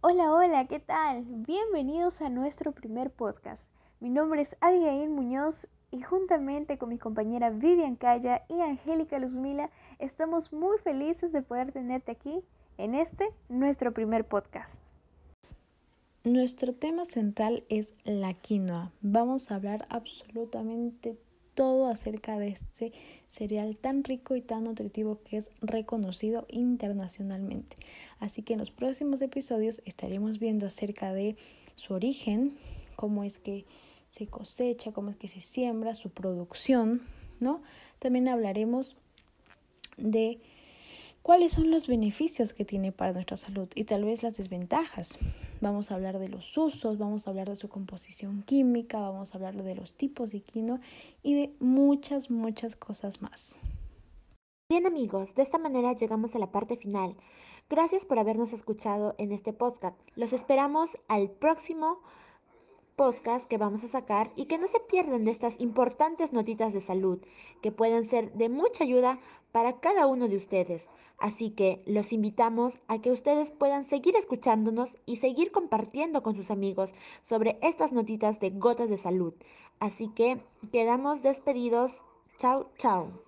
Hola, hola, ¿qué tal? Bienvenidos a nuestro primer podcast. Mi nombre es Abigail Muñoz y juntamente con mi compañera Vivian Calla y Angélica Luzmila estamos muy felices de poder tenerte aquí en este, nuestro primer podcast. Nuestro tema central es la quinoa. Vamos a hablar absolutamente todo acerca de este cereal tan rico y tan nutritivo que es reconocido internacionalmente. Así que en los próximos episodios estaremos viendo acerca de su origen, cómo es que se cosecha, cómo es que se siembra, su producción, ¿no? También hablaremos de cuáles son los beneficios que tiene para nuestra salud y tal vez las desventajas. Vamos a hablar de los usos, vamos a hablar de su composición química, vamos a hablar de los tipos de quinoa y de muchas, muchas cosas más. Bien amigos, de esta manera llegamos a la parte final. Gracias por habernos escuchado en este podcast. Los esperamos al próximo podcast que vamos a sacar y que no se pierdan de estas importantes notitas de salud que pueden ser de mucha ayuda para cada uno de ustedes. Así que los invitamos a que ustedes puedan seguir escuchándonos y seguir compartiendo con sus amigos sobre estas notitas de gotas de salud. Así que quedamos despedidos. Chao, chao.